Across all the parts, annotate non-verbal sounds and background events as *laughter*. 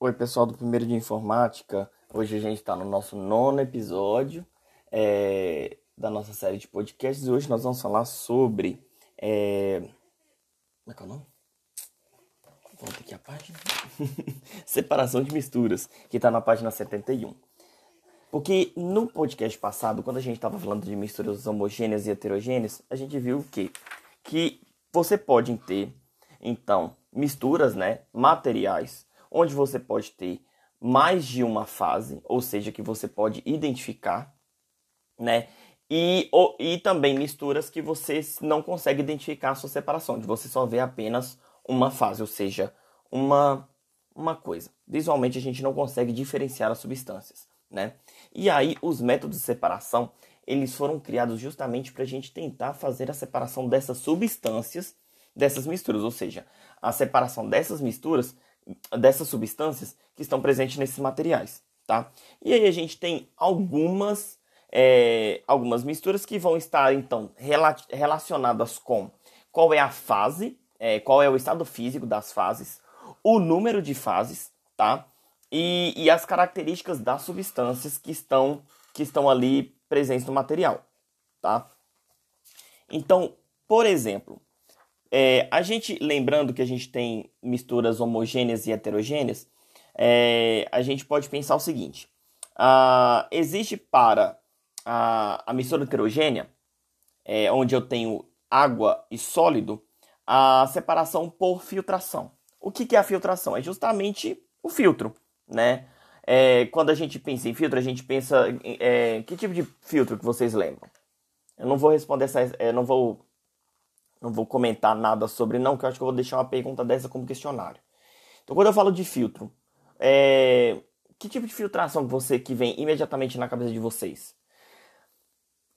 Oi, pessoal do primeiro de informática. Hoje a gente está no nosso nono episódio é, da nossa série de podcasts e hoje nós vamos falar sobre. É... Como é que é o nome? Volta aqui a página. *laughs* Separação de misturas, que está na página 71. Porque no podcast passado, quando a gente estava falando de misturas homogêneas e heterogêneas, a gente viu que, que você pode ter, então, misturas né, materiais onde você pode ter mais de uma fase, ou seja, que você pode identificar, né? E, ou, e também misturas que você não consegue identificar a sua separação, onde você só vê apenas uma fase, ou seja, uma, uma coisa. Visualmente a gente não consegue diferenciar as substâncias, né? E aí os métodos de separação, eles foram criados justamente para a gente tentar fazer a separação dessas substâncias, dessas misturas, ou seja, a separação dessas misturas dessas substâncias que estão presentes nesses materiais, tá? E aí a gente tem algumas é, algumas misturas que vão estar então rela relacionadas com qual é a fase, é, qual é o estado físico das fases, o número de fases, tá? E, e as características das substâncias que estão que estão ali presentes no material, tá? Então, por exemplo, é, a gente, lembrando que a gente tem misturas homogêneas e heterogêneas, é, a gente pode pensar o seguinte: existe para a, a mistura heterogênea, é, onde eu tenho água e sólido, a separação por filtração. O que, que é a filtração? É justamente o filtro, né? É, quando a gente pensa em filtro, a gente pensa é, que tipo de filtro que vocês lembram? Eu não vou responder essa, eu não vou não vou comentar nada sobre, não, que eu acho que eu vou deixar uma pergunta dessa como questionário. Então, quando eu falo de filtro, é... que tipo de filtração que você que vem imediatamente na cabeça de vocês?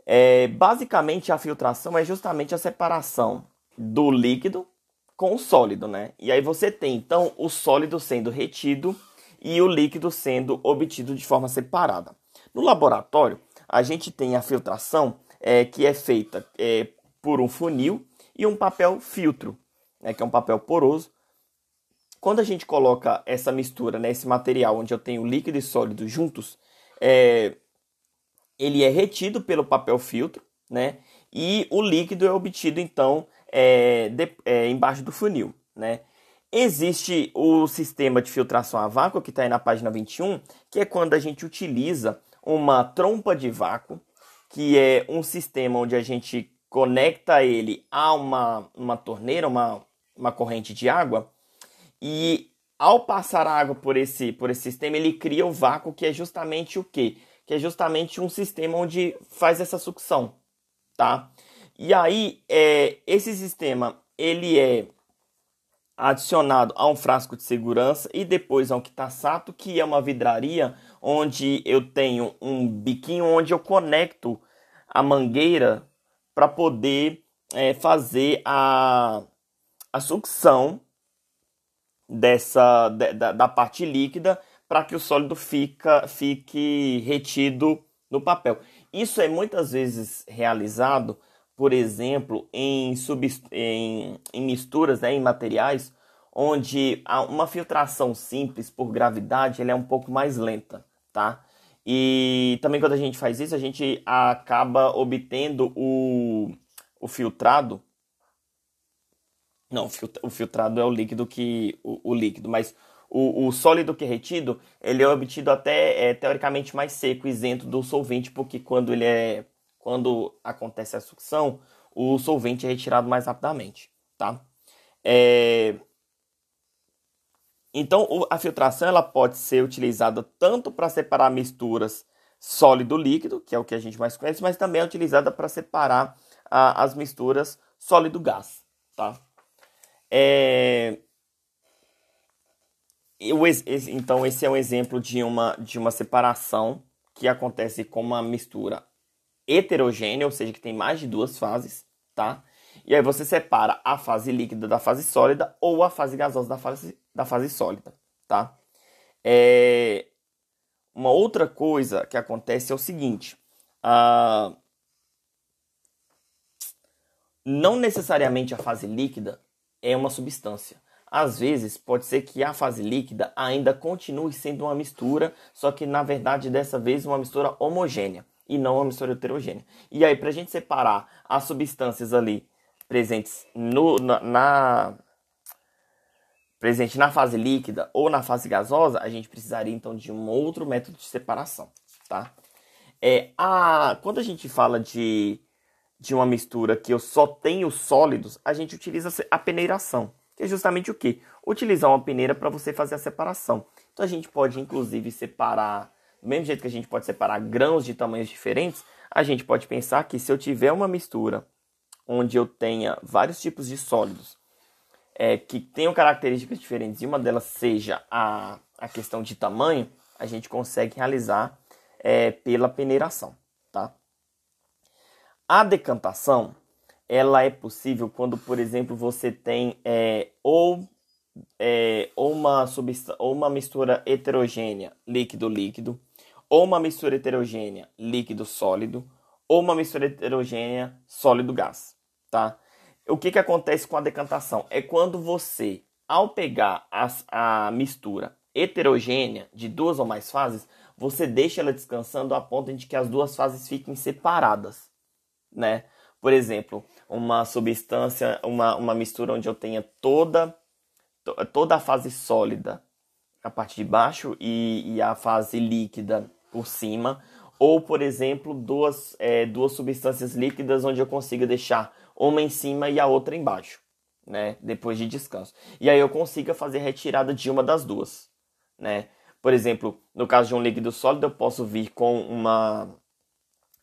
É... Basicamente, a filtração é justamente a separação do líquido com o sólido, né? E aí você tem então o sólido sendo retido e o líquido sendo obtido de forma separada. No laboratório, a gente tem a filtração é, que é feita é, por um funil e um papel filtro, né, que é um papel poroso. Quando a gente coloca essa mistura, né, esse material onde eu tenho líquido e sólido juntos, é, ele é retido pelo papel filtro, né, e o líquido é obtido então é, de, é, embaixo do funil, né. Existe o sistema de filtração a vácuo, que está aí na página 21, que é quando a gente utiliza uma trompa de vácuo, que é um sistema onde a gente conecta ele a uma, uma torneira, uma, uma corrente de água, e ao passar água por esse, por esse sistema, ele cria o vácuo, que é justamente o quê? Que é justamente um sistema onde faz essa sucção, tá? E aí, é, esse sistema, ele é adicionado a um frasco de segurança e depois a um quitasato, que é uma vidraria onde eu tenho um biquinho onde eu conecto a mangueira para poder é, fazer a, a sucção dessa da, da parte líquida para que o sólido fica, fique retido no papel. Isso é muitas vezes realizado, por exemplo, em, em, em misturas, né, em materiais, onde uma filtração simples por gravidade ela é um pouco mais lenta, tá? E também quando a gente faz isso, a gente acaba obtendo o, o filtrado. Não, o filtrado é o líquido que. o, o líquido, mas o, o, sólido que é retido, ele é obtido até é, teoricamente mais seco, isento do solvente, porque quando ele é. Quando acontece a sucção, o solvente é retirado mais rapidamente, tá? É, então, a filtração ela pode ser utilizada tanto para separar misturas sólido-líquido, que é o que a gente mais conhece, mas também é utilizada para separar a, as misturas sólido-gás. Tá? É... Então, esse é um exemplo de uma, de uma separação que acontece com uma mistura heterogênea, ou seja, que tem mais de duas fases, tá? E aí você separa a fase líquida da fase sólida ou a fase gasosa da fase, da fase sólida, tá? É... Uma outra coisa que acontece é o seguinte: a... não necessariamente a fase líquida é uma substância. Às vezes, pode ser que a fase líquida ainda continue sendo uma mistura, só que na verdade dessa vez uma mistura homogênea e não uma mistura heterogênea. E aí, para a gente separar as substâncias ali presentes no, na, na presente na fase líquida ou na fase gasosa, a gente precisaria então de um outro método de separação, tá? É, a, quando a gente fala de, de uma mistura que eu só tenho sólidos, a gente utiliza a peneiração, que é justamente o que? Utilizar uma peneira para você fazer a separação. Então a gente pode inclusive separar do mesmo jeito que a gente pode separar grãos de tamanhos diferentes, a gente pode pensar que se eu tiver uma mistura onde eu tenha vários tipos de sólidos é, que tenham características diferentes e uma delas seja a, a questão de tamanho, a gente consegue realizar é, pela peneiração. Tá? A decantação ela é possível quando, por exemplo, você tem é, ou, é, ou, uma ou uma mistura heterogênea líquido-líquido, ou uma mistura heterogênea líquido-sólido, ou uma mistura heterogênea sólido-gás, tá? O que, que acontece com a decantação? É quando você, ao pegar as, a mistura heterogênea de duas ou mais fases, você deixa ela descansando a ponto de que as duas fases fiquem separadas, né? Por exemplo, uma substância, uma, uma mistura onde eu tenha toda, toda a fase sólida a parte de baixo e, e a fase líquida por cima, ou por exemplo, duas, é, duas substâncias líquidas onde eu consiga deixar uma em cima e a outra embaixo, né? Depois de descanso. E aí eu consiga fazer retirada de uma das duas, né? Por exemplo, no caso de um líquido sólido, eu posso vir com uma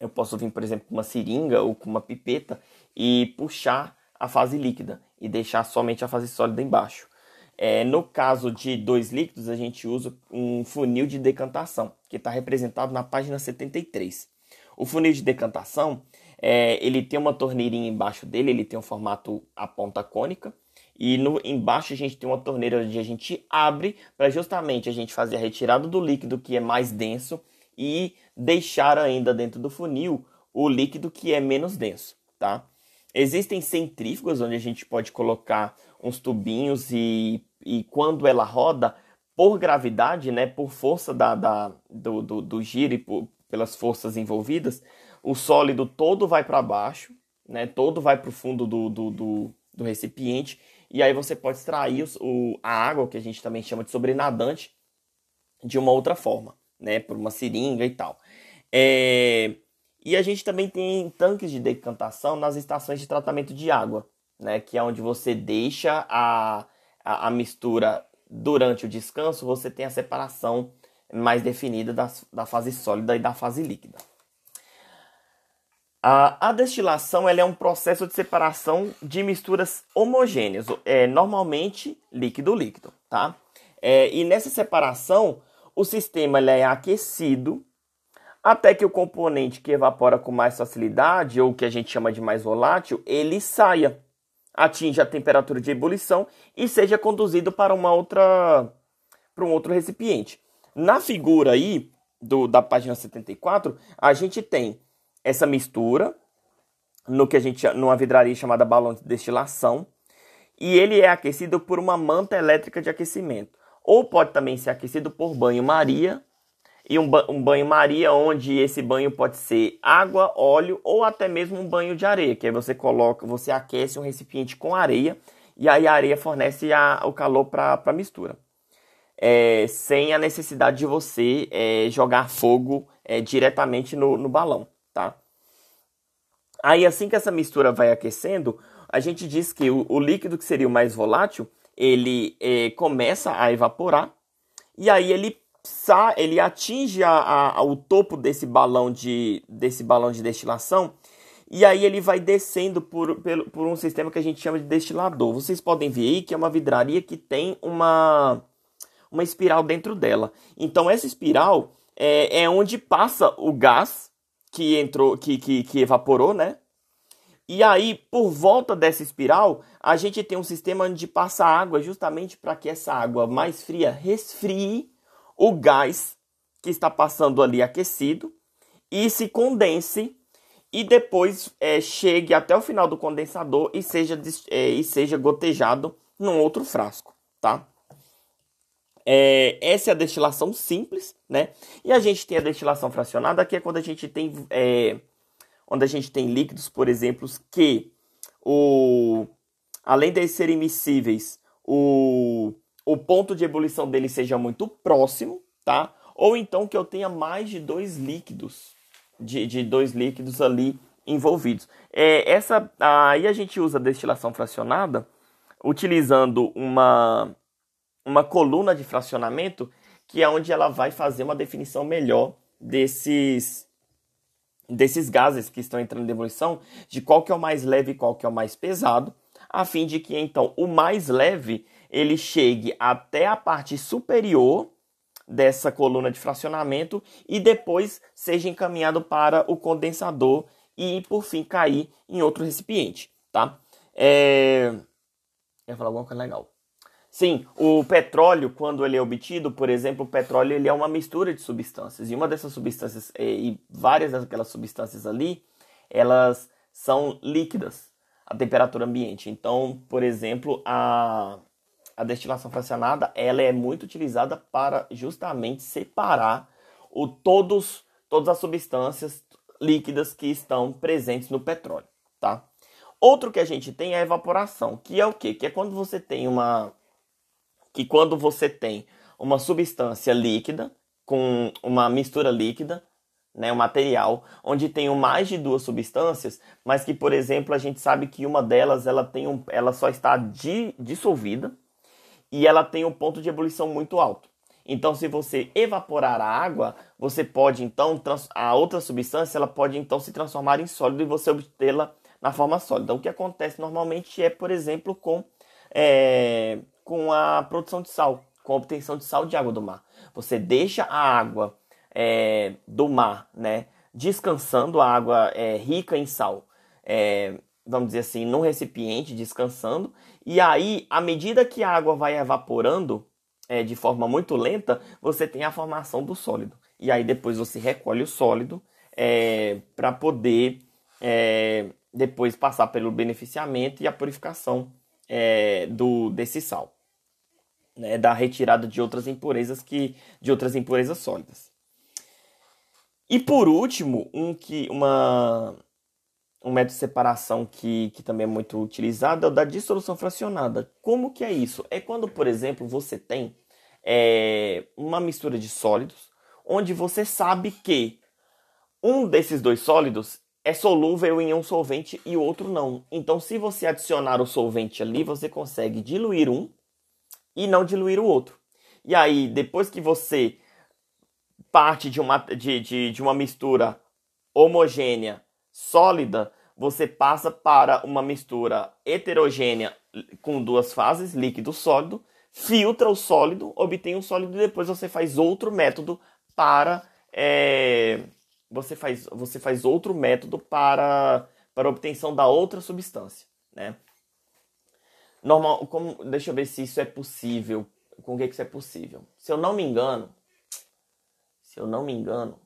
eu posso vir, por exemplo, com uma seringa ou com uma pipeta e puxar a fase líquida e deixar somente a fase sólida embaixo. É, no caso de dois líquidos, a gente usa um funil de decantação, que está representado na página 73. O funil de decantação, é, ele tem uma torneirinha embaixo dele, ele tem um formato a ponta cônica, e no, embaixo a gente tem uma torneira onde a gente abre para justamente a gente fazer a retirada do líquido que é mais denso e deixar ainda dentro do funil o líquido que é menos denso, tá? Existem centrífugas onde a gente pode colocar uns tubinhos e e quando ela roda, por gravidade, né, por força da, da do, do, do, giro e por, pelas forças envolvidas, o sólido todo vai para baixo, né, todo vai para o fundo do, do, do, do, recipiente, e aí você pode extrair o, a água, que a gente também chama de sobrenadante, de uma outra forma, né, por uma seringa e tal. É, e a gente também tem tanques de decantação nas estações de tratamento de água, né, que é onde você deixa a a, a mistura durante o descanso, você tem a separação mais definida das, da fase sólida e da fase líquida. A, destilação é um processo de separação de misturas homogêneas, é, normalmente líquido-líquido. Tá? É, e nessa separação, o sistema é aquecido até que o componente que evapora com mais facilidade, ou que a gente chama de mais volátil, ele saia atinja a temperatura de ebulição e seja conduzido para uma outra para um outro recipiente. Na figura aí do, da página 74, a gente tem essa mistura no que a gente numa vidraria chamada balão de destilação, e ele é aquecido por uma manta elétrica de aquecimento, ou pode também ser aquecido por banho-maria e um, ba um banho-maria onde esse banho pode ser água, óleo ou até mesmo um banho de areia, que aí você coloca, você aquece um recipiente com areia e aí a areia fornece a, o calor para a mistura. É, sem a necessidade de você é, jogar fogo é, diretamente no, no balão, tá? Aí assim que essa mistura vai aquecendo, a gente diz que o, o líquido que seria o mais volátil, ele é, começa a evaporar e aí ele ele atinge a, a, o topo desse balão de desse balão de destilação e aí ele vai descendo por, por, por um sistema que a gente chama de destilador. Vocês podem ver aí que é uma vidraria que tem uma, uma espiral dentro dela. Então essa espiral é, é onde passa o gás que entrou, que, que, que evaporou, né? E aí, por volta dessa espiral, a gente tem um sistema onde passa água justamente para que essa água mais fria resfrie o gás que está passando ali aquecido e se condense e depois é, chegue até o final do condensador e seja, é, e seja gotejado num outro frasco, tá? É, essa é a destilação simples, né? E a gente tem a destilação fracionada, que é quando a gente tem, é, onde a gente tem líquidos, por exemplo, que o, além de serem miscíveis, o, o ponto de ebulição dele seja muito próximo, tá? Ou então que eu tenha mais de dois líquidos, de, de dois líquidos ali envolvidos. É, essa, aí a gente usa a destilação fracionada utilizando uma uma coluna de fracionamento, que é onde ela vai fazer uma definição melhor desses desses gases que estão entrando em ebulição, de qual que é o mais leve e qual que é o mais pesado, a fim de que então o mais leve ele chegue até a parte superior dessa coluna de fracionamento e depois seja encaminhado para o condensador e por fim cair em outro recipiente, tá? É... Eu ia falar alguma coisa legal. Sim, o petróleo, quando ele é obtido, por exemplo, o petróleo ele é uma mistura de substâncias. E uma dessas substâncias, e várias daquelas substâncias ali, elas são líquidas a temperatura ambiente. Então, por exemplo, a, a destilação fracionada ela é muito utilizada para justamente separar o, todos, todas as substâncias líquidas que estão presentes no petróleo. Tá? Outro que a gente tem é a evaporação, que é o quê? Que é quando você tem uma que quando você tem uma substância líquida com uma mistura líquida, né, um material onde tem mais de duas substâncias, mas que, por exemplo, a gente sabe que uma delas ela tem um, ela só está di, dissolvida e ela tem um ponto de ebulição muito alto. Então, se você evaporar a água, você pode então a outra substância ela pode então se transformar em sólido e você obtê-la na forma sólida. O que acontece normalmente é, por exemplo, com é, com a produção de sal, com a obtenção de sal de água do mar. Você deixa a água é, do mar, né, descansando, a água é, rica em sal, é, vamos dizer assim, num recipiente, descansando, e aí, à medida que a água vai evaporando é, de forma muito lenta, você tem a formação do sólido. E aí depois você recolhe o sólido é, para poder é, depois passar pelo beneficiamento e a purificação é, do, desse sal né, da retirada de outras impurezas que de outras impurezas sólidas. E por último, um que uma um método de separação que, que também é muito utilizado é o da dissolução fracionada. Como que é isso? É quando, por exemplo, você tem é, uma mistura de sólidos, onde você sabe que um desses dois sólidos é solúvel em um solvente e o outro não. Então, se você adicionar o solvente ali, você consegue diluir um e não diluir o outro. E aí, depois que você parte de uma, de, de, de uma mistura homogênea, sólida, você passa para uma mistura heterogênea com duas fases, líquido sólido, filtra o sólido, obtém o sólido e depois você faz outro método para é, você faz você faz outro método para para obtenção da outra substância, né? Normal, como, deixa eu ver se isso é possível. Com o que, que isso é possível? Se eu não me engano, se eu não me engano,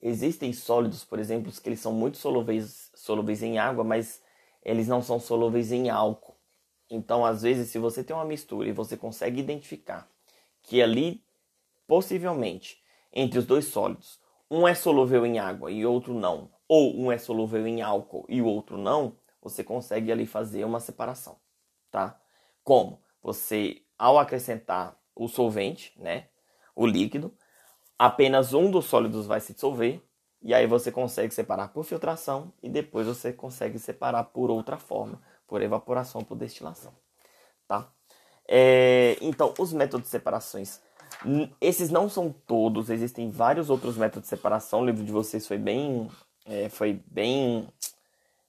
existem sólidos, por exemplo, que eles são muito solúveis, solúveis em água, mas eles não são solúveis em álcool. Então, às vezes, se você tem uma mistura e você consegue identificar que ali, possivelmente, entre os dois sólidos, um é solúvel em água e outro não, ou um é solúvel em álcool e o outro não, você consegue ali fazer uma separação tá? Como? Você, ao acrescentar o solvente, né, o líquido, apenas um dos sólidos vai se dissolver e aí você consegue separar por filtração e depois você consegue separar por outra forma, por evaporação, por destilação, tá? É, então, os métodos de separações, esses não são todos, existem vários outros métodos de separação. O livro de vocês foi bem, é, foi bem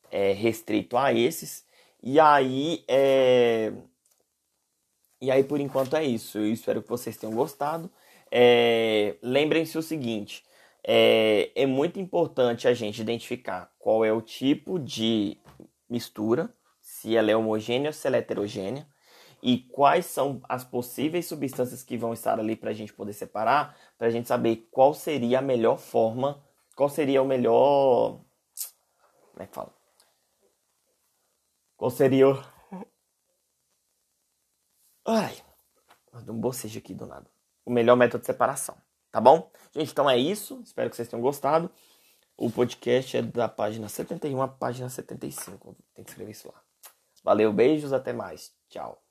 é, restrito a esses. E aí, é... E aí, por enquanto é isso. Eu espero que vocês tenham gostado. É... Lembrem-se o seguinte: é... é muito importante a gente identificar qual é o tipo de mistura, se ela é homogênea ou se ela é heterogênea, e quais são as possíveis substâncias que vão estar ali para a gente poder separar, para a gente saber qual seria a melhor forma, qual seria o melhor. Como é que fala? Qual seria o. Ai, Um bocejo aqui do nada. O melhor método de separação. Tá bom? Gente, então é isso. Espero que vocês tenham gostado. O podcast é da página 71 à página 75. Tem que escrever isso lá. Valeu, beijos, até mais. Tchau.